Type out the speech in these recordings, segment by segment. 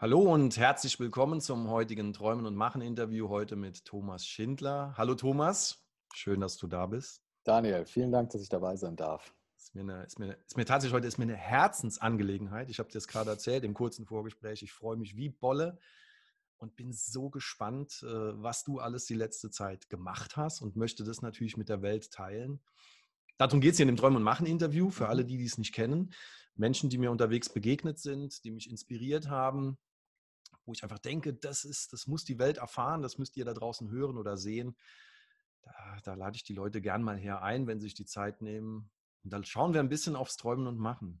Hallo und herzlich willkommen zum heutigen Träumen und Machen Interview heute mit Thomas Schindler. Hallo Thomas, schön, dass du da bist. Daniel, vielen Dank, dass ich dabei sein darf. Ist mir, eine, ist mir, ist mir tatsächlich heute ist mir eine Herzensangelegenheit. Ich habe dir das gerade erzählt im kurzen Vorgespräch. Ich freue mich wie Bolle und bin so gespannt, äh, was du alles die letzte Zeit gemacht hast und möchte das natürlich mit der Welt teilen. Darum geht es hier in dem Träumen und Machen Interview für alle, mhm. die es nicht kennen. Menschen, die mir unterwegs begegnet sind, die mich inspiriert haben, wo ich einfach denke, das ist, das muss die Welt erfahren, das müsst ihr da draußen hören oder sehen. Da, da lade ich die Leute gern mal her ein, wenn sie sich die Zeit nehmen. Und dann schauen wir ein bisschen aufs Träumen und Machen.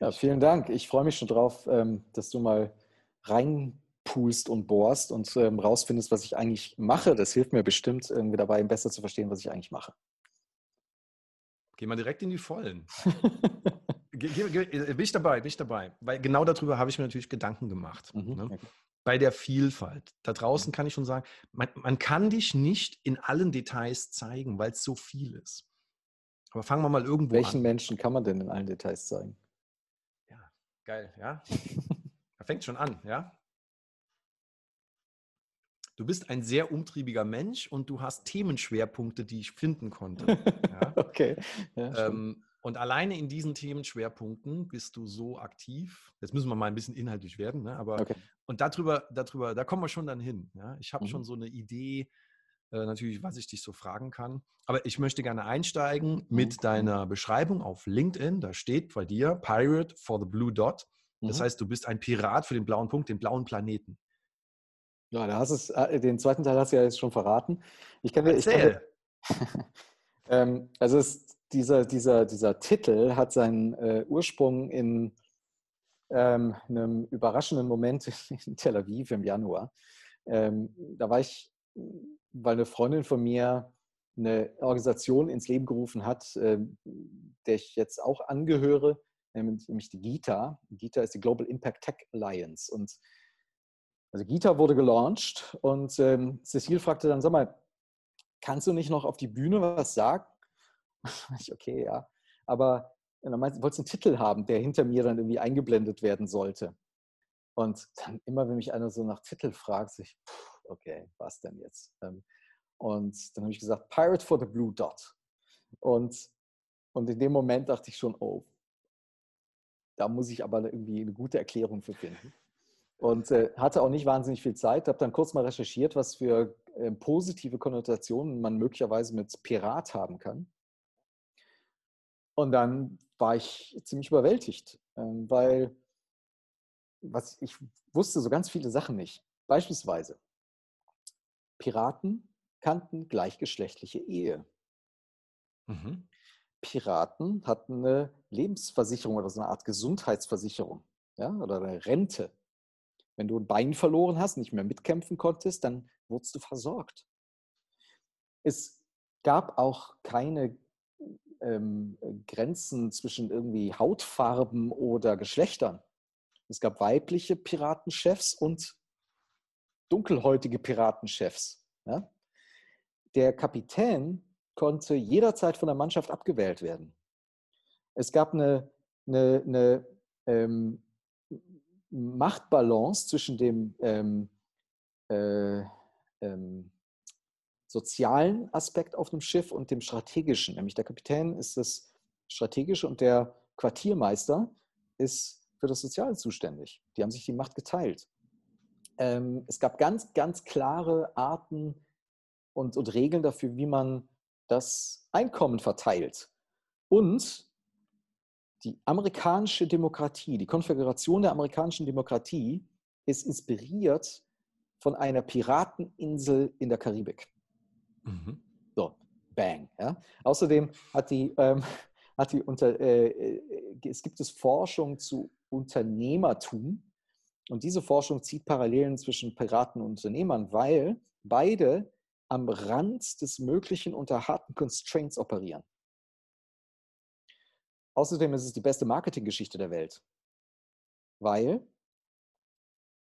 Ja, vielen Dank. Ich freue mich schon drauf, ähm, dass du mal reinpulst und bohrst und ähm, rausfindest, was ich eigentlich mache. Das hilft mir bestimmt irgendwie dabei, besser zu verstehen, was ich eigentlich mache. Gehen wir direkt in die Vollen. Bin ich dabei, bin ich dabei. Weil genau darüber habe ich mir natürlich Gedanken gemacht. Mhm. Ne? Bei der Vielfalt. Da draußen mhm. kann ich schon sagen, man, man kann dich nicht in allen Details zeigen, weil es so viel ist. Aber fangen wir mal irgendwo Welchen an. Menschen kann man denn in allen Details zeigen? Ja, geil, ja. da fängt schon an, ja. Du bist ein sehr umtriebiger Mensch und du hast Themenschwerpunkte, die ich finden konnte. Ja? okay. Ja, ähm, und alleine in diesen Themenschwerpunkten bist du so aktiv. Jetzt müssen wir mal ein bisschen inhaltlich werden, ne? aber okay. und darüber, darüber, da kommen wir schon dann hin. Ja? Ich habe mhm. schon so eine Idee, äh, natürlich, was ich dich so fragen kann. Aber ich möchte gerne einsteigen mit mhm. deiner Beschreibung auf LinkedIn. Da steht bei dir Pirate for the Blue Dot. Das mhm. heißt, du bist ein Pirat für den blauen Punkt, den blauen Planeten. Ja, da hast es, äh, den zweiten Teil hast du ja jetzt schon verraten. Ich kann dir, ich kann dir, ähm, also es dieser, dieser, dieser Titel hat seinen äh, Ursprung in ähm, einem überraschenden Moment in Tel Aviv im Januar. Ähm, da war ich, weil eine Freundin von mir eine Organisation ins Leben gerufen hat, äh, der ich jetzt auch angehöre, nämlich die GITA. GITA ist die Global Impact Tech Alliance. Und also GITA wurde gelauncht und ähm, Cecile fragte dann, sag mal, kannst du nicht noch auf die Bühne was sagen? ich, okay, ja. Aber dann meinte, wollte einen Titel haben, der hinter mir dann irgendwie eingeblendet werden sollte. Und dann immer, wenn mich einer so nach Titel fragt, sich, okay, was denn jetzt? Ähm, und dann habe ich gesagt, Pirate for the Blue Dot. Und, und in dem Moment dachte ich schon, oh, da muss ich aber irgendwie eine gute Erklärung für finden. Und äh, hatte auch nicht wahnsinnig viel Zeit, habe dann kurz mal recherchiert, was für äh, positive Konnotationen man möglicherweise mit Pirat haben kann. Und dann war ich ziemlich überwältigt, ähm, weil was ich wusste so ganz viele Sachen nicht. Beispielsweise, Piraten kannten gleichgeschlechtliche Ehe. Mhm. Piraten hatten eine Lebensversicherung oder so eine Art Gesundheitsversicherung ja, oder eine Rente. Wenn du ein Bein verloren hast, nicht mehr mitkämpfen konntest, dann wurdest du versorgt. Es gab auch keine ähm, Grenzen zwischen irgendwie Hautfarben oder Geschlechtern. Es gab weibliche Piratenchefs und dunkelhäutige Piratenchefs. Ja? Der Kapitän konnte jederzeit von der Mannschaft abgewählt werden. Es gab eine, eine, eine ähm, Machtbalance zwischen dem ähm, äh, ähm, sozialen Aspekt auf dem Schiff und dem strategischen. Nämlich der Kapitän ist das strategische und der Quartiermeister ist für das Soziale zuständig. Die haben sich die Macht geteilt. Ähm, es gab ganz, ganz klare Arten und, und Regeln dafür, wie man das Einkommen verteilt. Und die amerikanische Demokratie, die Konfiguration der amerikanischen Demokratie ist inspiriert von einer Pirateninsel in der Karibik. Mhm. So, bang. Ja. Außerdem hat die, ähm, hat die unter, äh, äh, es gibt es Forschung zu Unternehmertum und diese Forschung zieht Parallelen zwischen Piraten und Unternehmern, weil beide am Rand des Möglichen unter harten Constraints operieren. Außerdem ist es die beste Marketinggeschichte der Welt, weil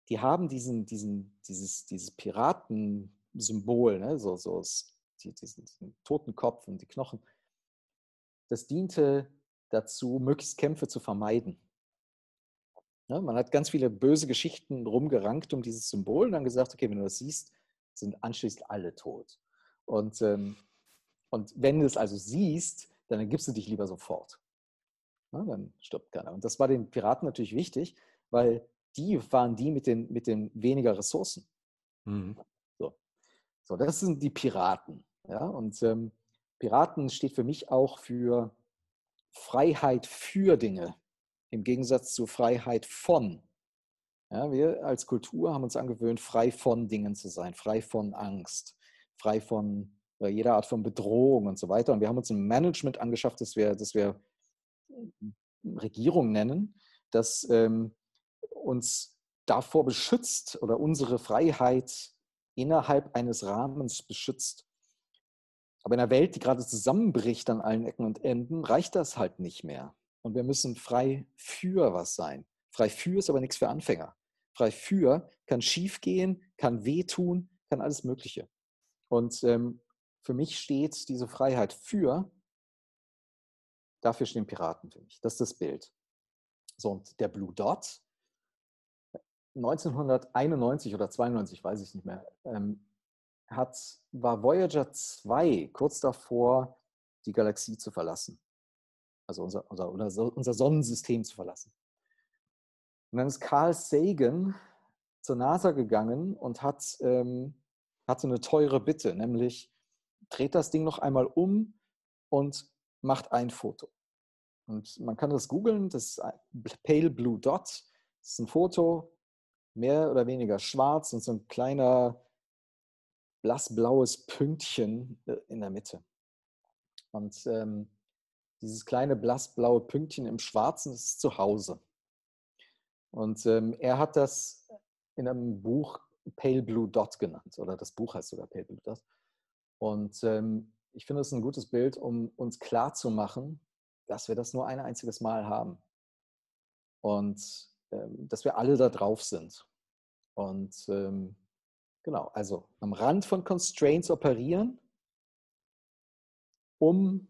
die haben diesen, diesen, dieses, dieses Piratensymbol, ne? so, so diesen, diesen toten Kopf und die Knochen, das diente dazu, möglichst Kämpfe zu vermeiden. Ja, man hat ganz viele böse Geschichten rumgerankt um dieses Symbol und dann gesagt, okay, wenn du das siehst, sind anschließend alle tot. Und, ähm, und wenn du es also siehst, dann ergibst du dich lieber sofort. Ja, dann stirbt keiner. Und das war den Piraten natürlich wichtig, weil die waren die mit den, mit den weniger Ressourcen. Mhm. So. das sind die Piraten. Ja? Und ähm, Piraten steht für mich auch für Freiheit für Dinge, im Gegensatz zu Freiheit von. Ja, wir als Kultur haben uns angewöhnt, frei von Dingen zu sein, frei von Angst, frei von äh, jeder Art von Bedrohung und so weiter. Und wir haben uns ein Management angeschafft, das wir, das wir Regierung nennen, das ähm, uns davor beschützt oder unsere Freiheit innerhalb eines Rahmens beschützt. Aber in einer Welt, die gerade zusammenbricht an allen Ecken und Enden, reicht das halt nicht mehr. Und wir müssen frei für was sein. Frei für ist aber nichts für Anfänger. Frei für kann schief gehen, kann wehtun, kann alles Mögliche. Und ähm, für mich steht diese Freiheit für, dafür stehen Piraten für mich. Das ist das Bild. So, und der Blue Dot 1991 oder 92, weiß ich nicht mehr, ähm, hat, war Voyager 2 kurz davor, die Galaxie zu verlassen. Also unser, unser, unser Sonnensystem zu verlassen. Und dann ist Carl Sagan zur NASA gegangen und hat, ähm, hatte eine teure Bitte, nämlich dreht das Ding noch einmal um und macht ein Foto. Und man kann das googeln, das ist Pale Blue Dot. Das ist ein Foto, mehr oder weniger schwarz und so ein kleiner blassblaues Pünktchen äh, in der Mitte. Und ähm, dieses kleine blassblaue Pünktchen im Schwarzen ist zu Hause. Und ähm, er hat das in einem Buch Pale Blue Dot genannt, oder das Buch heißt sogar Pale Blue Dot. Und ähm, ich finde es ein gutes Bild, um uns klarzumachen, dass wir das nur ein einziges Mal haben. Und dass wir alle da drauf sind. Und ähm, genau, also am Rand von Constraints operieren, um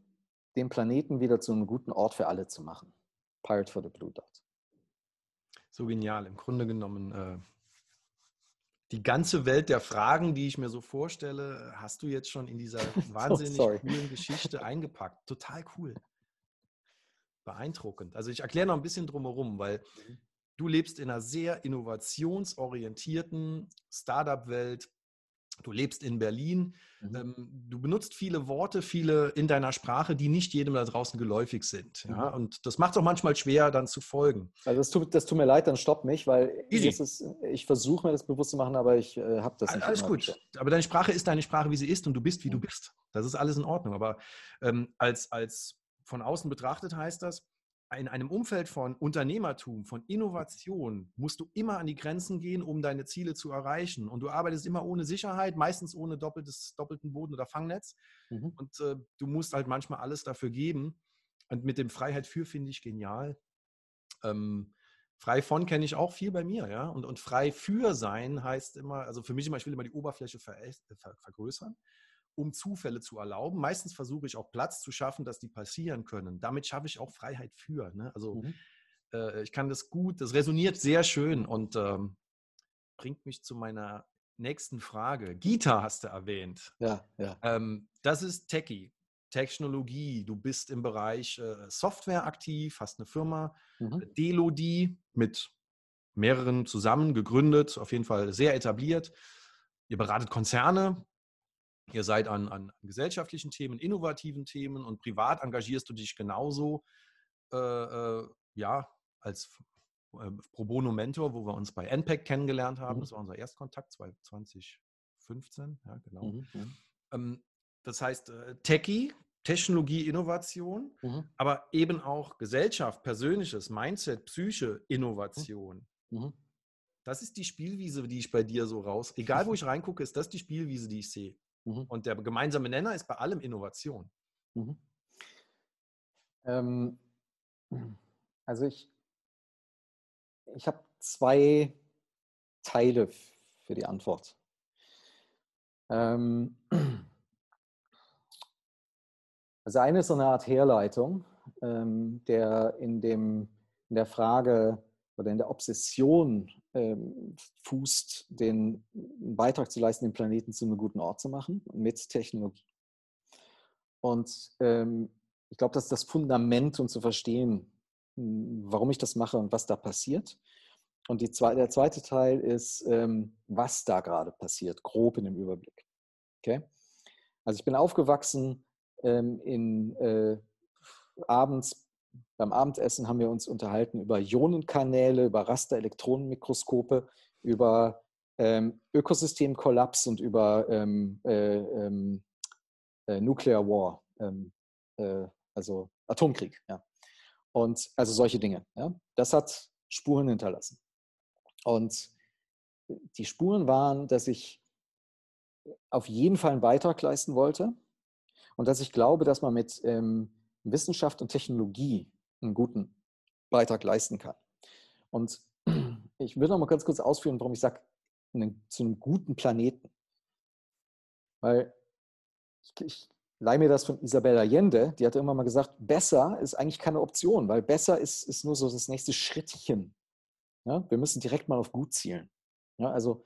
den Planeten wieder zu einem guten Ort für alle zu machen. Pirate for the Blue Dot. So genial. Im Grunde genommen äh, die ganze Welt der Fragen, die ich mir so vorstelle, hast du jetzt schon in dieser wahnsinnig oh, coolen Geschichte eingepackt. Total cool. Beeindruckend. Also ich erkläre noch ein bisschen drumherum, weil mhm du lebst in einer sehr innovationsorientierten Startup-Welt. Du lebst in Berlin. Mhm. Ähm, du benutzt viele Worte, viele in deiner Sprache, die nicht jedem da draußen geläufig sind. Ja? Mhm. Und das macht es auch manchmal schwer, dann zu folgen. Also das tut, das tut mir leid, dann stopp mich, weil ist, ich versuche mir das bewusst zu machen, aber ich äh, habe das nicht. Alles gut. Wieder. Aber deine Sprache ist deine Sprache, wie sie ist und du bist, wie mhm. du bist. Das ist alles in Ordnung. Aber ähm, als, als von außen betrachtet heißt das, in einem Umfeld von Unternehmertum, von Innovation, musst du immer an die Grenzen gehen, um deine Ziele zu erreichen. Und du arbeitest immer ohne Sicherheit, meistens ohne doppeltes, doppelten Boden oder Fangnetz. Mhm. Und äh, du musst halt manchmal alles dafür geben. Und mit dem Freiheit für finde ich genial. Ähm, frei von kenne ich auch viel bei mir, ja. Und, und frei für sein heißt immer, also für mich immer, ich will immer die Oberfläche ver ver vergrößern um Zufälle zu erlauben. Meistens versuche ich auch Platz zu schaffen, dass die passieren können. Damit schaffe ich auch Freiheit für. Ne? Also mhm. äh, ich kann das gut, das resoniert sehr schön und ähm, bringt mich zu meiner nächsten Frage. Gita hast du erwähnt. Ja, ja. Ähm, das ist Techie. Technologie, du bist im Bereich äh, Software aktiv, hast eine Firma, mhm. Äh, Delodi mit mehreren zusammen gegründet, auf jeden Fall sehr etabliert. Ihr beratet Konzerne, Ihr seid an, an gesellschaftlichen Themen, innovativen Themen und privat engagierst du dich genauso, äh, äh, ja, als äh, Pro Bono Mentor, wo wir uns bei NPEC kennengelernt haben. Mhm. Das war unser Erstkontakt 2015, ja, genau. Mhm. Ähm, das heißt, äh, Techie, Technologie, Innovation, mhm. aber eben auch Gesellschaft, Persönliches, Mindset, Psyche, Innovation. Mhm. Das ist die Spielwiese, die ich bei dir so raus. Egal, wo ich reingucke, ist das die Spielwiese, die ich sehe. Mhm. Und der gemeinsame Nenner ist bei allem Innovation. Mhm. Ähm, also ich, ich habe zwei Teile für die Antwort. Ähm, also eine ist so eine Art Herleitung, ähm, der in, dem, in der Frage, oder in der Obsession fußt, den Beitrag zu leisten, den Planeten zu einem guten Ort zu machen mit Technologie. Und ähm, ich glaube, das ist das Fundament, um zu verstehen, hm, warum ich das mache und was da passiert. Und zwei, der zweite Teil ist, ähm, was da gerade passiert, grob in dem Überblick. Okay? Also ich bin aufgewachsen ähm, in äh, abends beim Abendessen haben wir uns unterhalten über Ionenkanäle, über Rasterelektronenmikroskope, über ähm, Ökosystemkollaps und über ähm, äh, ähm, äh, Nuclear War, ähm, äh, also Atomkrieg. Ja. Und also solche Dinge. Ja. Das hat Spuren hinterlassen. Und die Spuren waren, dass ich auf jeden Fall einen Beitrag leisten wollte und dass ich glaube, dass man mit ähm, Wissenschaft und Technologie einen guten Beitrag leisten kann. Und ich will noch mal ganz kurz ausführen, warum ich sage, zu einem guten Planeten. Weil ich, ich leihe mir das von Isabella Allende, die hatte immer mal gesagt, besser ist eigentlich keine Option, weil besser ist, ist nur so das nächste Schrittchen. Ja, wir müssen direkt mal auf gut zielen. Ja, also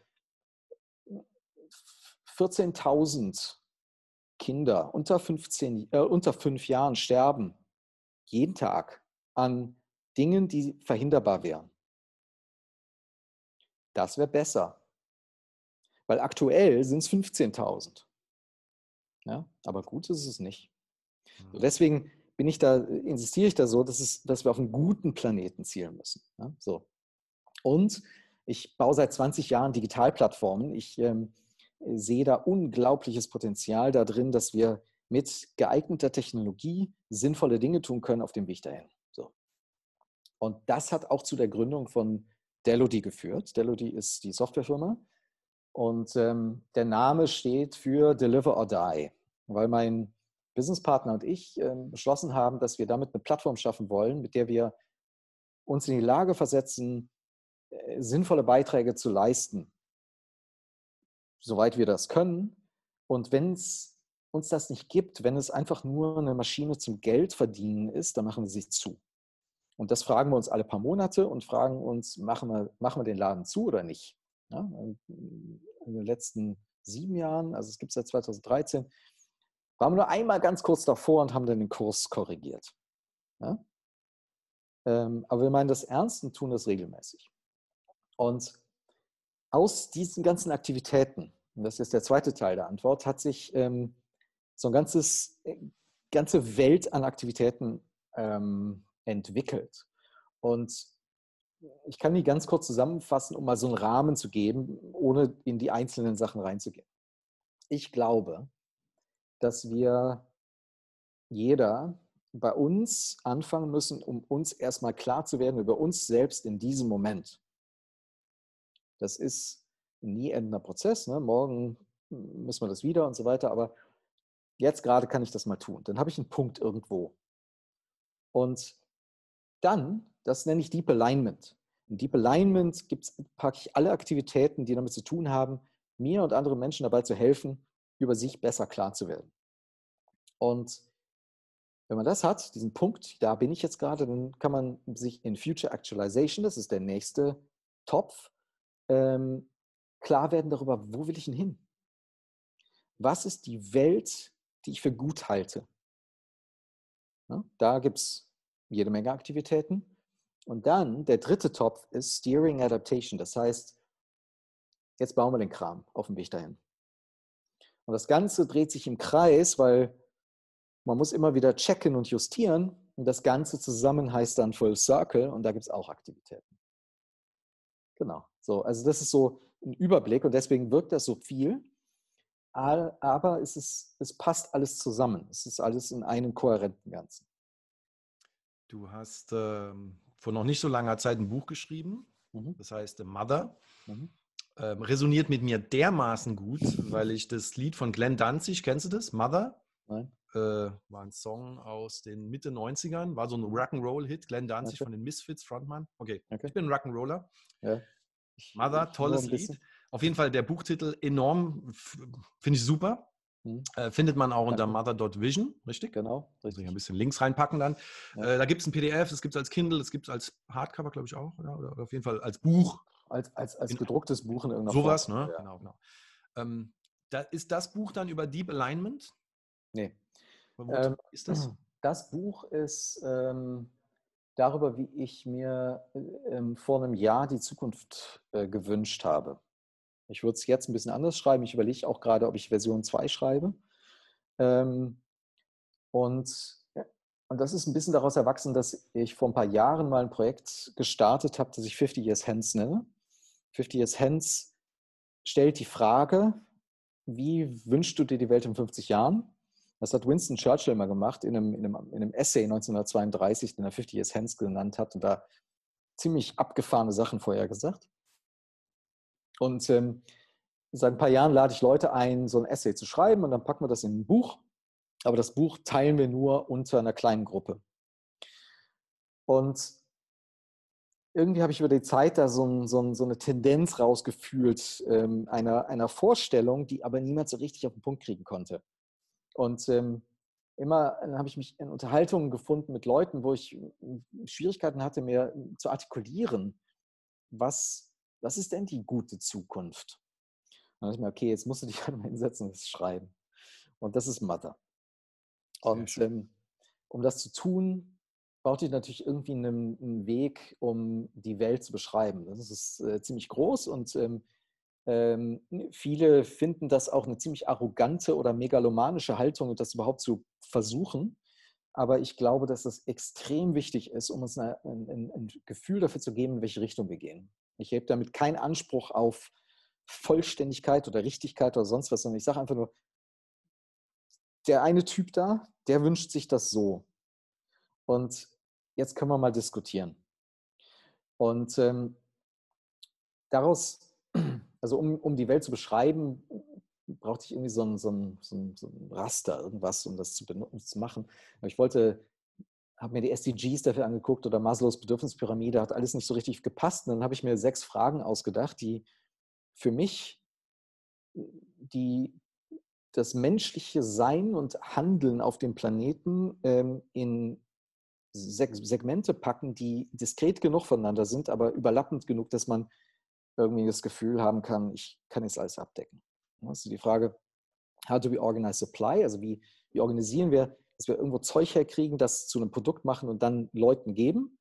14.000 Kinder unter, 15, äh, unter fünf Jahren sterben jeden Tag an Dingen, die verhinderbar wären. Das wäre besser. Weil aktuell sind es 15.000. Ja, aber gut ist es nicht. So mhm. deswegen bin ich da, insistiere ich da so, dass, es, dass wir auf einen guten Planeten zielen müssen. Ja, so. Und ich baue seit 20 Jahren Digitalplattformen. Ich ähm, sehe da unglaubliches Potenzial da drin, dass wir mit geeigneter Technologie sinnvolle Dinge tun können auf dem Weg dahin. So. Und das hat auch zu der Gründung von Delody geführt. Delody ist die Softwarefirma und ähm, der Name steht für Deliver or Die, weil mein Businesspartner und ich ähm, beschlossen haben, dass wir damit eine Plattform schaffen wollen, mit der wir uns in die Lage versetzen, äh, sinnvolle Beiträge zu leisten soweit wir das können. Und wenn es uns das nicht gibt, wenn es einfach nur eine Maschine zum Geld verdienen ist, dann machen sie zu. Und das fragen wir uns alle paar Monate und fragen uns, machen wir, machen wir den Laden zu oder nicht? Ja, in den letzten sieben Jahren, also es gibt es seit 2013, waren wir nur einmal ganz kurz davor und haben dann den Kurs korrigiert. Ja? Ähm, aber wir meinen das ernst und tun das regelmäßig. Und aus diesen ganzen Aktivitäten, und das ist der zweite Teil der Antwort, hat sich ähm, so ein ganzes, äh, ganze Welt an Aktivitäten ähm, entwickelt. Und ich kann die ganz kurz zusammenfassen, um mal so einen Rahmen zu geben, ohne in die einzelnen Sachen reinzugehen. Ich glaube, dass wir jeder bei uns anfangen müssen, um uns erstmal klar zu werden über uns selbst in diesem Moment. Das ist nie endender Prozess. Ne? Morgen müssen wir das wieder und so weiter. Aber jetzt gerade kann ich das mal tun. Dann habe ich einen Punkt irgendwo. Und dann, das nenne ich Deep Alignment. In Deep Alignment packe ich alle Aktivitäten, die damit zu tun haben, mir und anderen Menschen dabei zu helfen, über sich besser klar zu werden. Und wenn man das hat, diesen Punkt, da bin ich jetzt gerade, dann kann man sich in Future Actualization, das ist der nächste Topf, ähm, klar werden darüber, wo will ich denn hin? Was ist die Welt, die ich für gut halte? Ja, da gibt es jede Menge Aktivitäten. Und dann der dritte Topf ist Steering Adaptation. Das heißt, jetzt bauen wir den Kram auf dem Weg dahin. Und das Ganze dreht sich im Kreis, weil man muss immer wieder checken und justieren. Und das Ganze zusammen heißt dann Full Circle und da gibt es auch Aktivitäten. Genau. So, also das ist so ein Überblick und deswegen wirkt das so viel. Aber es, ist, es passt alles zusammen. Es ist alles in einem kohärenten Ganzen. Du hast ähm, vor noch nicht so langer Zeit ein Buch geschrieben, mhm. das heißt Mother. Mhm. Ähm, resoniert mit mir dermaßen gut, weil ich das Lied von Glenn Danzig, kennst du das? Mother? Nein. Äh, war ein Song aus den Mitte 90ern, war so ein Rock'n'Roll-Hit. Glenn Danzig okay. von den Misfits, Frontmann. Okay, okay. ich bin Rock'n'Roller. Ja. Mother, tolles Lied. Auf jeden Fall der Buchtitel enorm, finde ich super. Mhm. Äh, findet man auch unter mother.vision, richtig? Genau. Richtig. Muss ich ein bisschen Links reinpacken dann. Ja. Äh, da gibt es ein PDF, das gibt es als Kindle, das gibt es als Hardcover, glaube ich, auch. Oder? oder? auf jeden Fall als Buch. Als, als, als gedrucktes Buch in irgendeiner Sowas, Form. ne? Ja. Genau, genau. Ähm, da, ist das Buch dann über Deep Alignment? Nee. Ähm, ist das? Das Buch ist ähm, darüber, wie ich mir ähm, vor einem Jahr die Zukunft äh, gewünscht habe. Ich würde es jetzt ein bisschen anders schreiben. Ich überlege auch gerade, ob ich Version 2 schreibe. Ähm, und, und das ist ein bisschen daraus erwachsen, dass ich vor ein paar Jahren mal ein Projekt gestartet habe, das ich 50 Years Hence nenne. 50 Years Hence stellt die Frage, wie wünschst du dir die Welt in 50 Jahren? Das hat Winston Churchill mal gemacht in einem, in einem, in einem Essay 1932, den er 50 Years Hence genannt hat und da ziemlich abgefahrene Sachen vorher gesagt. Und ähm, seit ein paar Jahren lade ich Leute ein, so ein Essay zu schreiben und dann packen wir das in ein Buch. Aber das Buch teilen wir nur unter einer kleinen Gruppe. Und irgendwie habe ich über die Zeit da so, so, so eine Tendenz rausgefühlt, ähm, einer, einer Vorstellung, die aber niemand so richtig auf den Punkt kriegen konnte. Und ähm, immer habe ich mich in Unterhaltungen gefunden mit Leuten, wo ich Schwierigkeiten hatte, mir zu artikulieren, was, was ist denn die gute Zukunft? dann dachte ich mir, okay, jetzt musst du dich halt mal hinsetzen und das schreiben. Und das ist Mother. Und ähm, um das zu tun, brauchte ich natürlich irgendwie einen, einen, Weg, um die Welt zu beschreiben. Das ist äh, ziemlich groß und ähm, ähm, viele finden das auch eine ziemlich arrogante oder megalomanische Haltung, das überhaupt zu versuchen. Aber ich glaube, dass das extrem wichtig ist, um uns ein, ein, ein Gefühl dafür zu geben, in welche Richtung wir gehen. Ich habe damit keinen Anspruch auf Vollständigkeit oder Richtigkeit oder sonst was, sondern ich sage einfach nur, der eine Typ da, der wünscht sich das so. Und jetzt können wir mal diskutieren. Und ähm, daraus, also um, um die Welt zu beschreiben, brauchte ich irgendwie so ein, so ein, so ein, so ein Raster, irgendwas, um das zu, um zu machen. Aber ich wollte, habe mir die SDGs dafür angeguckt oder Maslows Bedürfnispyramide, hat alles nicht so richtig gepasst. Und dann habe ich mir sechs Fragen ausgedacht, die für mich die, das menschliche Sein und Handeln auf dem Planeten ähm, in Segmente packen, die diskret genug voneinander sind, aber überlappend genug, dass man irgendwie das Gefühl haben kann, ich kann jetzt alles abdecken. Ist die Frage, how do we organize supply? Also wie, wie organisieren wir, dass wir irgendwo Zeug herkriegen, das zu einem Produkt machen und dann Leuten geben?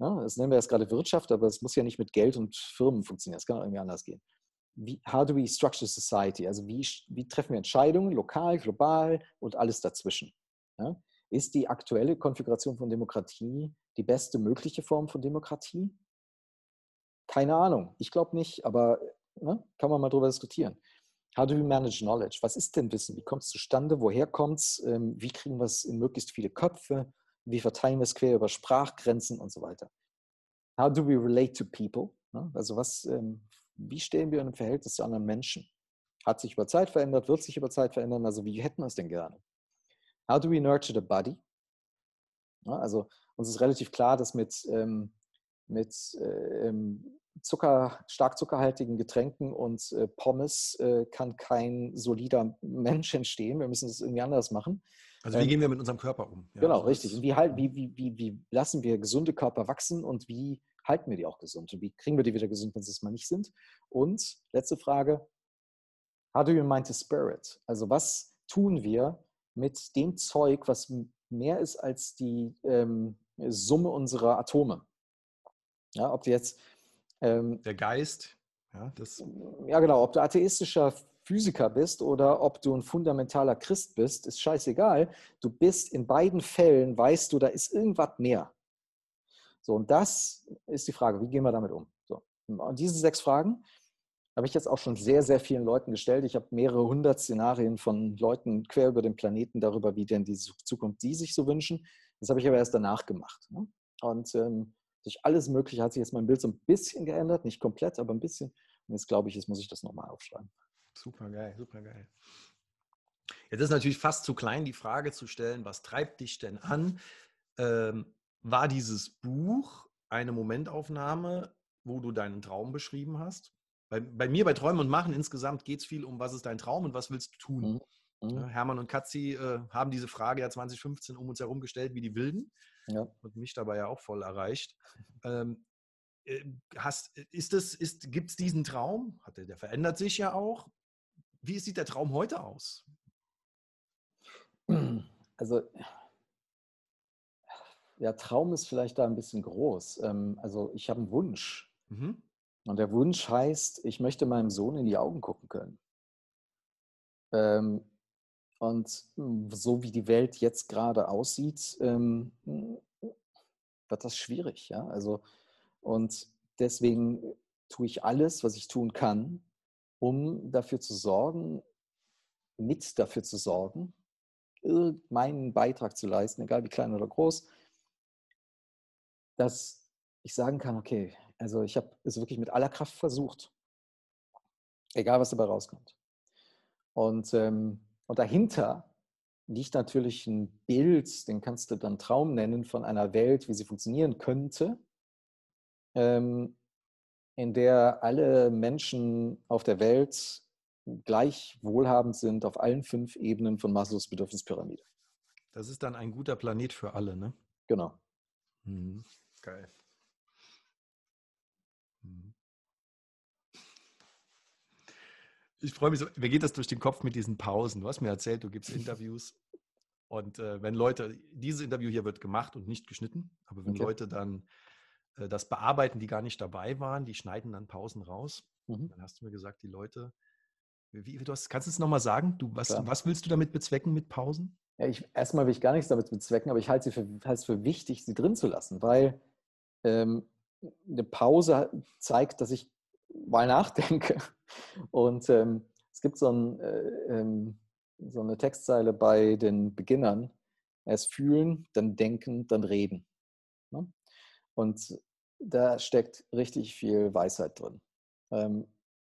Ja, das nennen wir jetzt gerade Wirtschaft, aber es muss ja nicht mit Geld und Firmen funktionieren. Das kann auch irgendwie anders gehen wie, how do we structure society? Also wie, wie treffen wir Entscheidungen, lokal, global und alles dazwischen? Ja? Ist die aktuelle Konfiguration von Demokratie die beste mögliche Form von Demokratie? Keine Ahnung. Ich glaube nicht, aber ne, kann man mal drüber diskutieren. How do we manage knowledge? Was ist denn Wissen? Wie kommt es zustande? Woher kommt es? Ähm, wie kriegen wir es in möglichst viele Köpfe? Wie verteilen wir es quer über Sprachgrenzen und so weiter? How do we relate to people? Ne? Also was, ähm, wie stehen wir in einem Verhältnis zu anderen Menschen? Hat sich über Zeit verändert, wird sich über Zeit verändern? Also wie hätten wir es denn gerne? How do we nurture the body? Ja, also uns ist relativ klar, dass mit, ähm, mit äh, Zucker, stark zuckerhaltigen Getränken und äh, Pommes äh, kann kein solider Mensch entstehen. Wir müssen das irgendwie anders machen. Also wie ähm, gehen wir mit unserem Körper um? Ja, genau, richtig. Und wie, halt, wie, wie, wie, wie lassen wir gesunde Körper wachsen und wie halten wir die auch gesund? Und wie kriegen wir die wieder gesund, wenn sie es mal nicht sind? Und letzte Frage, how do you mind the spirit? Also was tun wir mit dem Zeug, was mehr ist als die ähm, Summe unserer Atome? Ja, ob du jetzt ähm, der Geist, ja, das ja genau, ob du atheistischer Physiker bist oder ob du ein fundamentaler Christ bist, ist scheißegal. Du bist in beiden Fällen, weißt du, da ist irgendwas mehr. So, und das ist die Frage, wie gehen wir damit um? So. Und diese sechs Fragen habe ich jetzt auch schon sehr, sehr vielen Leuten gestellt. Ich habe mehrere hundert Szenarien von Leuten quer über den Planeten darüber, wie denn die Zukunft die sich so wünschen. Das habe ich aber erst danach gemacht. Ne? Und ähm, durch alles Mögliche hat sich jetzt mein Bild so ein bisschen geändert, nicht komplett, aber ein bisschen. Und jetzt glaube ich, jetzt muss ich das nochmal aufschreiben. Super geil, super geil. Jetzt ist natürlich fast zu klein, die Frage zu stellen, was treibt dich denn an? Ähm, war dieses Buch eine Momentaufnahme, wo du deinen Traum beschrieben hast? Bei, bei mir, bei Träumen und Machen insgesamt geht es viel um, was ist dein Traum und was willst du tun? Mhm. Mhm. Hermann und Katzi äh, haben diese Frage ja 2015 um uns herum gestellt, wie die Wilden. Ja. Und mich dabei ja auch voll erreicht. Ähm, äh, hast, ist es, ist, gibt es diesen Traum? Der, der verändert sich ja auch. Wie sieht der Traum heute aus? Also, ja, Traum ist vielleicht da ein bisschen groß. Ähm, also, ich habe einen Wunsch. Mhm. Und der Wunsch heißt, ich möchte meinem Sohn in die Augen gucken können. Ähm, und hm, so wie die Welt jetzt gerade aussieht, ähm, wird das schwierig. Ja? Also, und deswegen tue ich alles, was ich tun kann, um dafür zu sorgen, mit dafür zu sorgen, meinen Beitrag zu leisten, egal wie klein oder groß, dass ich sagen kann, okay, also ich habe es wirklich mit aller Kraft versucht, egal was dabei rauskommt. Und, ähm, und dahinter liegt natürlich ein Bild, den kannst du dann Traum nennen, von einer Welt, wie sie funktionieren könnte, ähm, in der alle Menschen auf der Welt gleich wohlhabend sind auf allen fünf Ebenen von Maslows Bedürfnispyramide. Das ist dann ein guter Planet für alle, ne? Genau. Mhm. Geil. Ich freue mich so, mir geht das durch den Kopf mit diesen Pausen. Du hast mir erzählt, du gibst Interviews. Und äh, wenn Leute, dieses Interview hier wird gemacht und nicht geschnitten, aber wenn okay. Leute dann äh, das bearbeiten, die gar nicht dabei waren, die schneiden dann Pausen raus. Mhm. Dann hast du mir gesagt, die Leute, wie, du hast, kannst du es nochmal sagen? Du, was, was willst du damit bezwecken mit Pausen? Ja, ich, erstmal will ich gar nichts damit bezwecken, aber ich halte, sie für, halte es für wichtig, sie drin zu lassen, weil ähm, eine Pause zeigt, dass ich mal nachdenke. Und ähm, es gibt so, ein, äh, ähm, so, eine Textzeile bei den Beginnern. Erst fühlen, dann denken, dann reden. Ne? Und da steckt richtig viel Weisheit drin. Ähm,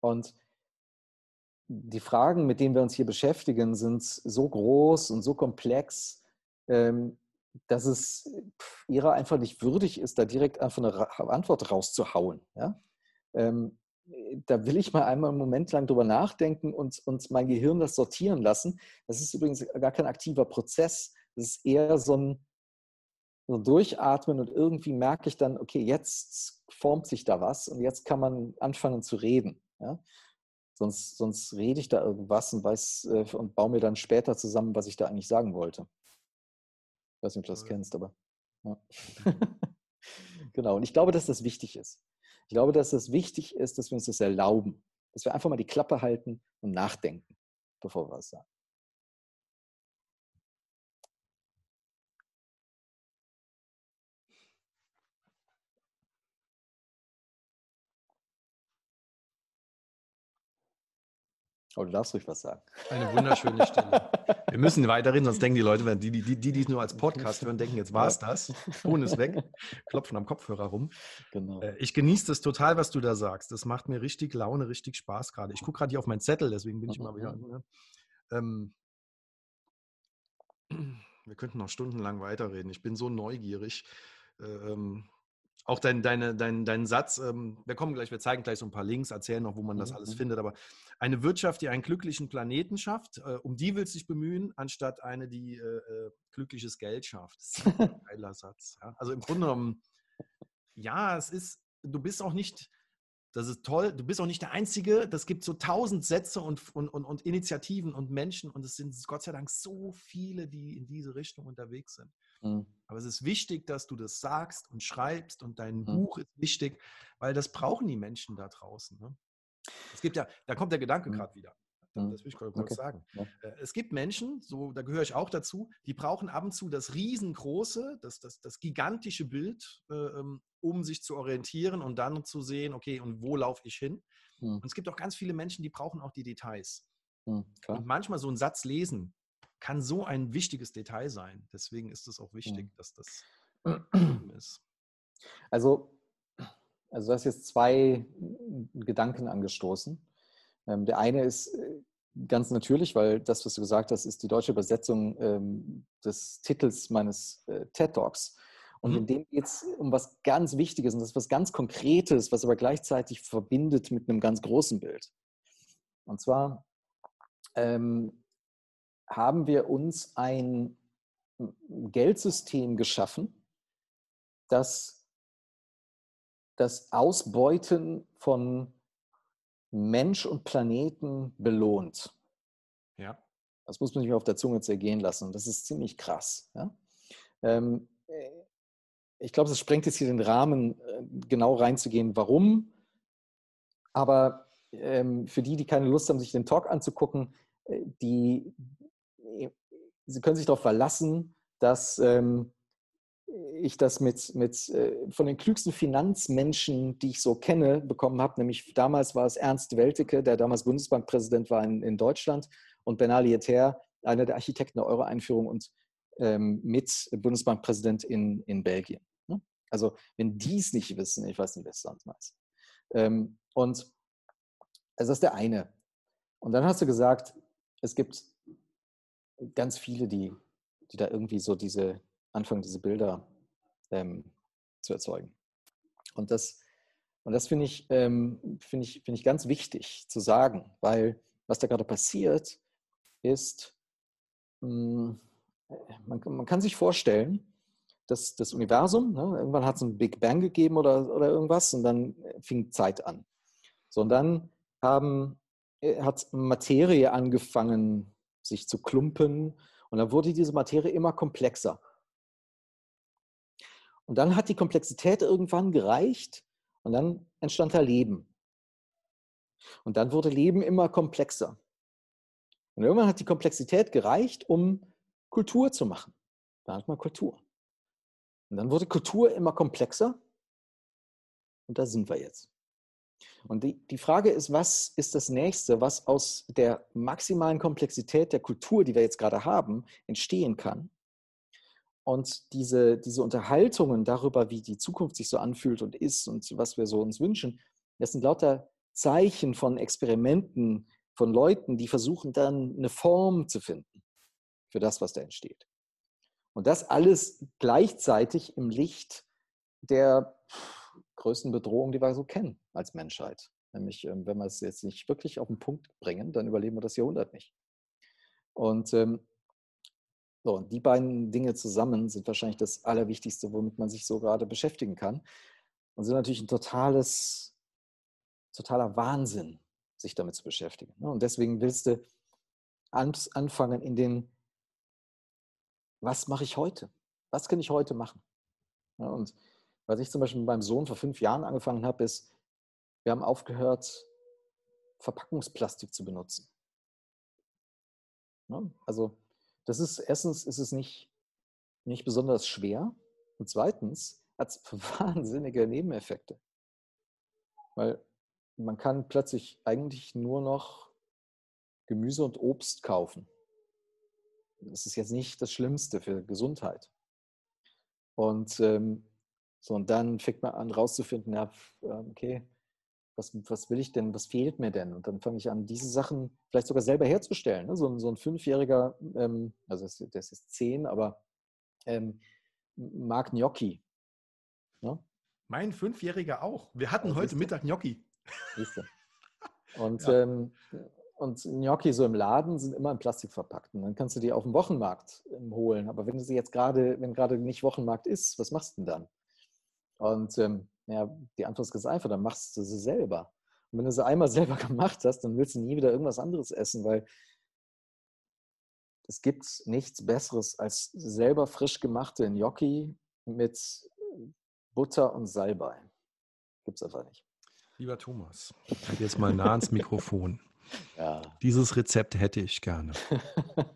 und die Fragen, mit denen wir uns hier beschäftigen, sind so groß und so komplex, ähm, dass es ihrer einfach nicht würdig ist, da direkt einfach eine Antwort rauszuhauen. Ja? Ähm, da will ich mal einmal einen Moment lang drüber nachdenken und, und mein Gehirn das sortieren lassen. Das ist übrigens gar kein aktiver Prozess. Das ist eher so ein, so Durchatmen und irgendwie merke ich dann, okay, jetzt formt sich da was und jetzt kann man anfangen zu reden. Ja? Sonst, sonst rede ich da irgendwas und weiß äh, und baue mir dann später zusammen, was ich da eigentlich sagen wollte. Ich weiß nicht, ob du das kennst, aber. Ja. genau. Und ich glaube, dass das wichtig ist. Ich glaube, dass es wichtig ist, dass wir uns das erlauben. Dass wir einfach mal die Klappe halten und nachdenken, bevor wir was sagen. Aber du darfst ruhig was sagen. Eine wunderschöne Stelle. Wir müssen weiterreden, sonst denken die Leute, die, die, die, die es nur als Podcast hören, denken, jetzt war es das. Ton ist weg, klopfen am Kopfhörer rum. Genau. Äh, ich genieße das total, was du da sagst. Das macht mir richtig Laune, richtig Spaß gerade. Ich gucke gerade hier auf meinen Zettel, deswegen bin ich mal wieder. Ne? Ähm, wir könnten noch stundenlang weiterreden. Ich bin so neugierig. Ähm, auch dein, deine, dein, dein Satz, ähm, wir kommen gleich, wir zeigen gleich so ein paar Links, erzählen noch, wo man das alles mhm. findet, aber eine Wirtschaft, die einen glücklichen Planeten schafft, äh, um die willst du dich bemühen, anstatt eine, die äh, äh glückliches Geld schafft. Das ist ein geiler Satz. Ja? Also im Grunde genommen, ja, es ist, du bist auch nicht, das ist toll, du bist auch nicht der Einzige, das gibt so tausend Sätze und, und, und, und Initiativen und Menschen und es sind Gott sei Dank so viele, die in diese Richtung unterwegs sind. Mhm. Aber es ist wichtig, dass du das sagst und schreibst und dein mhm. Buch ist wichtig, weil das brauchen die Menschen da draußen. Ne? Es gibt ja, da kommt der Gedanke mhm. gerade wieder. Mhm. Das will ich kurz okay. sagen. Ja. Äh, es gibt Menschen, so, da gehöre ich auch dazu, die brauchen ab und zu das riesengroße, das, das, das gigantische Bild, äh, ähm, um sich zu orientieren und dann zu sehen, okay, und wo laufe ich hin? Mhm. Und es gibt auch ganz viele Menschen, die brauchen auch die Details. Mhm, und manchmal so einen Satz lesen, kann so ein wichtiges Detail sein. Deswegen ist es auch wichtig, mhm. dass das ist. Also, also du hast jetzt zwei Gedanken angestoßen. Ähm, der eine ist äh, ganz natürlich, weil das, was du gesagt hast, ist die deutsche Übersetzung ähm, des Titels meines äh, TED Talks. Und mhm. in dem geht es um was ganz Wichtiges und das ist was ganz Konkretes, was aber gleichzeitig verbindet mit einem ganz großen Bild. Und zwar ähm, haben wir uns ein Geldsystem geschaffen, das das Ausbeuten von Mensch und Planeten belohnt. Ja. Das muss man sich mal auf der Zunge zergehen lassen. Das ist ziemlich krass. Ja? Ähm, äh, ich glaube, es sprengt jetzt hier den Rahmen, äh, genau reinzugehen, warum. Aber ähm, für die, die keine Lust haben, sich den Talk anzugucken, äh, die, sie können sich darauf verlassen, dass ähm, ich das mit, mit äh, von den klügsten Finanzmenschen, die ich so kenne, bekommen habe. Nämlich damals war es Ernst Welteke, der damals Bundesbankpräsident war in, in Deutschland, und Bernali Eter, einer der Architekten der Euro-Einführung und ähm, mit Bundesbankpräsident in, in Belgien. Ne? Also, wenn die es nicht wissen, ich weiß nicht, wer es sonst weiß. Ähm, und also das ist der eine. Und dann hast du gesagt, es gibt ganz viele, die, die da irgendwie so diese, anfangen, diese Bilder ähm, zu erzeugen. Und das, und das finde ich, ähm, find ich, find ich ganz wichtig zu sagen, weil was da gerade passiert, ist, mh, hm, man, man, kann sich vorstellen, dass das Universum, ne, irgendwann hat es einen Big Bang gegeben oder, oder irgendwas und dann fing Zeit an. So, und dann haben, äh, hat Materie angefangen, sich zu klumpen und dann wurde diese Materie immer komplexer. Und dann hat die Komplexität irgendwann gereicht und dann entstand da Leben. Und dann wurde Leben immer komplexer. Und irgendwann hat die Komplexität gereicht, um Kultur zu machen. Da hat man Kultur. Und dann wurde Kultur immer komplexer. Und da sind wir jetzt. Und die, die Frage ist, was ist das nächste, was aus der maximalen Komplexität der Kultur, die wir jetzt gerade haben, entstehen kann? Und diese, diese Unterhaltungen darüber, wie die Zukunft sich so anfühlt und ist und was wir so uns wünschen, das sind lauter Zeichen von Experimenten, von Leuten, die versuchen dann eine Form zu finden für das, was da entsteht. Und das alles gleichzeitig im Licht der größten Bedrohung, die wir so kennen als Menschheit. Nämlich, ähm, wenn wir es jetzt nicht wirklich auf den Punkt bringen, dann überleben wir das Jahrhundert nicht. Und ähm, so, und die beiden Dinge zusammen sind wahrscheinlich das Allerwichtigste, womit man sich so gerade beschäftigen kann. Und sind natürlich ein totales, totaler Wahnsinn, sich damit zu beschäftigen. Ne? Und deswegen willst du anfangen in den, was mache ich heute? Was kann ich heute machen? Und was ich zum Beispiel mit meinem Sohn vor fünf Jahren angefangen habe, ist, wir haben aufgehört, Verpackungsplastik zu benutzen. Ne? Also das ist erstens ist es nicht, nicht besonders schwer und zweitens hat es wahnsinnige Nebeneffekte. Weil man kann plötzlich eigentlich nur noch Gemüse und Obst kaufen. Das ist jetzt nicht das Schlimmste für Gesundheit. Und ähm, so, und dann fängt man an rauszufinden, ja, ähm, okay, was, was will ich denn, was fehlt mir denn? Und dann fange ich an, diese Sachen vielleicht sogar selber herzustellen. Ne? So, ein, so ein Fünfjähriger, ähm, also das, das, ist zehn, aber ähm, mag Gnocchi. Ne? Mein Fünfjähriger auch. Wir hatten heute Mittag Gnocchi. Und, ja. ähm, und Gnocchi so im Laden sind immer in Plastik verpackt. Und dann kannst du die auf dem Wochenmarkt ähm, holen. Aber wenn du sie jetzt gerade, wenn gerade nicht Wochenmarkt ist, was machst du denn dann? Und ähm, ja, die Antwort ist ganz einfach, dann machst du sie selber. Und wenn du sie einmal selber gemacht hast, dann willst du nie wieder irgendwas anderes essen, weil es gibt nichts Besseres als selber frisch gemachte Gnocchi mit Butter und Salbei. Gibt es einfach nicht. Lieber Thomas, jetzt mal nah ans Mikrofon. Ja. Dieses Rezept hätte ich gerne.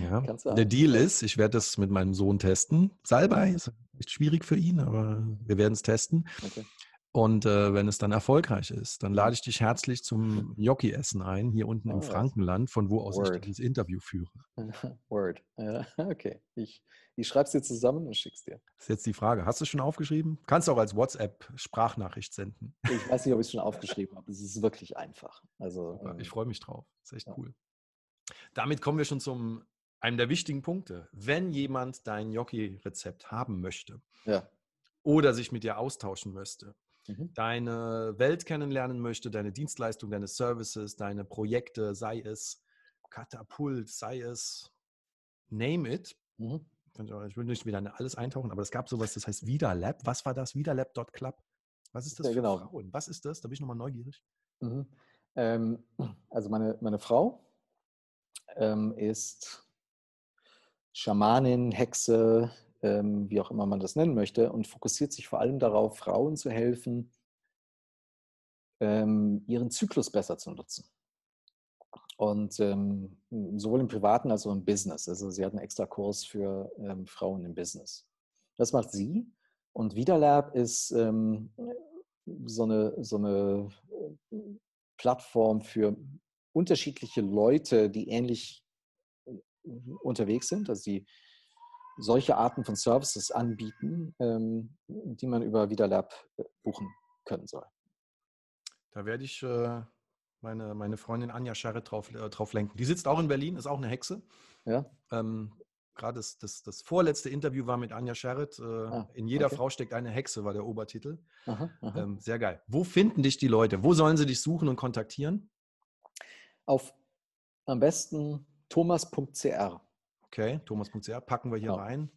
Ja. Der Deal ist, ich werde das mit meinem Sohn testen. Salbei ist schwierig für ihn, aber wir werden es testen. Okay. Und äh, wenn es dann erfolgreich ist, dann lade ich dich herzlich zum Gnocchi-Essen ein, hier unten oh, im Frankenland, von wo aus Word. ich dieses Interview führe. Word. Ja, okay. Ich, ich schreibe es dir zusammen und schick's dir. Das ist jetzt die Frage. Hast du es schon aufgeschrieben? Kannst du auch als WhatsApp-Sprachnachricht senden. Ich weiß nicht, ob ich es schon aufgeschrieben habe. Es ist wirklich einfach. Also, ähm, ich freue mich drauf. Das ist echt ja. cool. Damit kommen wir schon zum einem der wichtigen Punkte. Wenn jemand dein Gnocchi-Rezept haben möchte ja. oder sich mit dir austauschen möchte, mhm. deine Welt kennenlernen möchte, deine Dienstleistung, deine Services, deine Projekte, sei es Katapult, sei es Name it. Mhm. Ich will nicht wieder alles eintauchen, aber es gab sowas, das heißt Wiederlab. Was war das? Wiederlab.club. Was ist das ja, für genau. Frauen? Was ist das? Da bin ich nochmal neugierig. Mhm. Ähm, also meine, meine Frau ähm, ist Schamanin, Hexe, ähm, wie auch immer man das nennen möchte, und fokussiert sich vor allem darauf, Frauen zu helfen, ähm, ihren Zyklus besser zu nutzen. Und ähm, sowohl im Privaten als auch im Business. Also sie hat einen extra Kurs für ähm, Frauen im Business. Das macht sie. Und Wiederlab ist ähm, so eine, so eine äh, Plattform für unterschiedliche Leute, die ähnlich äh, unterwegs sind, also die solche Arten von Services anbieten, ähm, die man über Wiederlab äh, buchen können soll. Da werde ich äh, meine, meine Freundin Anja Scherret drauf, äh, drauf lenken. Die sitzt auch in Berlin, ist auch eine Hexe. Ja. Ähm, Gerade das, das, das, vorletzte Interview war mit Anja Scherret. Äh, ah, in jeder okay. Frau steckt eine Hexe, war der Obertitel. Aha, aha. Ähm, sehr geil. Wo finden dich die Leute? Wo sollen sie dich suchen und kontaktieren? Auf am besten thomas.cr. Okay, thomas.cr packen wir hier genau. rein.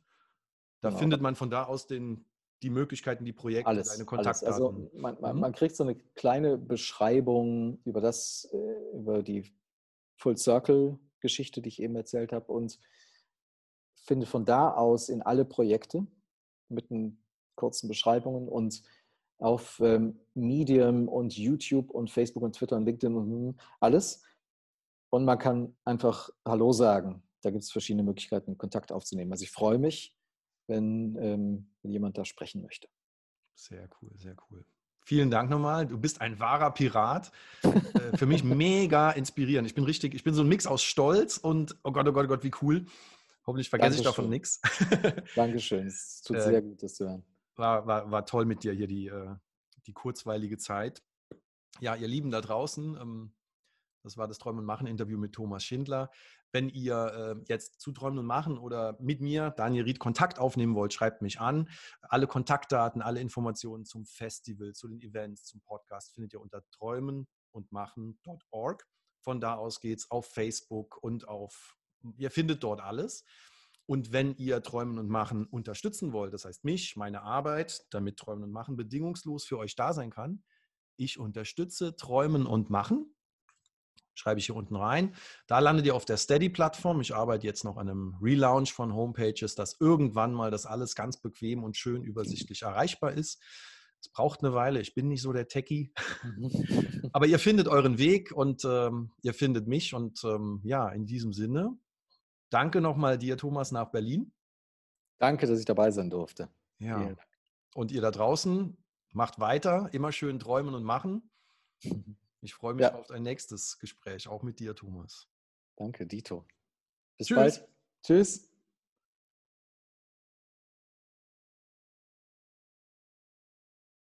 Da genau. findet man von da aus den die Möglichkeiten, die Projekte, alles, deine Kontaktdaten. Alles. Also man, man, mhm. man, kriegt so eine kleine Beschreibung über das, äh, über die Full Circle Geschichte, die ich eben erzählt habe und finde von da aus in alle Projekte mit kurzen Beschreibungen und auf ähm, Medium und YouTube und Facebook und Twitter und LinkedIn und alles. Und man kann einfach Hallo sagen. Da gibt es verschiedene Möglichkeiten, Kontakt aufzunehmen. Also ich freue mich, wenn, ähm, wenn jemand da sprechen möchte. Sehr cool, sehr cool. Vielen Dank nochmal. Du bist ein wahrer Pirat. Äh, für mich mega inspirierend. Ich bin richtig, ich bin so ein Mix aus Stolz und oh Gott, oh Gott, oh Gott, wie cool. Hoffentlich vergesse Dankeschön. ich davon nichts. Dankeschön. Es tut äh, sehr gut, das zu hören. War, war, war toll mit dir hier, die, äh, die kurzweilige Zeit. Ja, ihr Lieben da draußen, ähm, das war das Träumen und Machen Interview mit Thomas Schindler. Wenn ihr äh, jetzt zu Träumen und Machen oder mit mir, Daniel Ried, Kontakt aufnehmen wollt, schreibt mich an. Alle Kontaktdaten, alle Informationen zum Festival, zu den Events, zum Podcast findet ihr unter träumen und machen.org. Von da aus geht es auf Facebook und auf, ihr findet dort alles. Und wenn ihr Träumen und Machen unterstützen wollt, das heißt mich, meine Arbeit, damit Träumen und Machen bedingungslos für euch da sein kann, ich unterstütze Träumen und Machen schreibe ich hier unten rein. Da landet ihr auf der Steady-Plattform. Ich arbeite jetzt noch an einem Relaunch von Homepages, dass irgendwann mal das alles ganz bequem und schön übersichtlich erreichbar ist. Es braucht eine Weile. Ich bin nicht so der Techie. Aber ihr findet euren Weg und ähm, ihr findet mich. Und ähm, ja, in diesem Sinne, danke nochmal dir, Thomas, nach Berlin. Danke, dass ich dabei sein durfte. Ja. Und ihr da draußen, macht weiter, immer schön träumen und machen. Ich freue mich ja. auf ein nächstes Gespräch, auch mit dir, Thomas. Danke, Dito. Bis Tschüss. bald. Tschüss.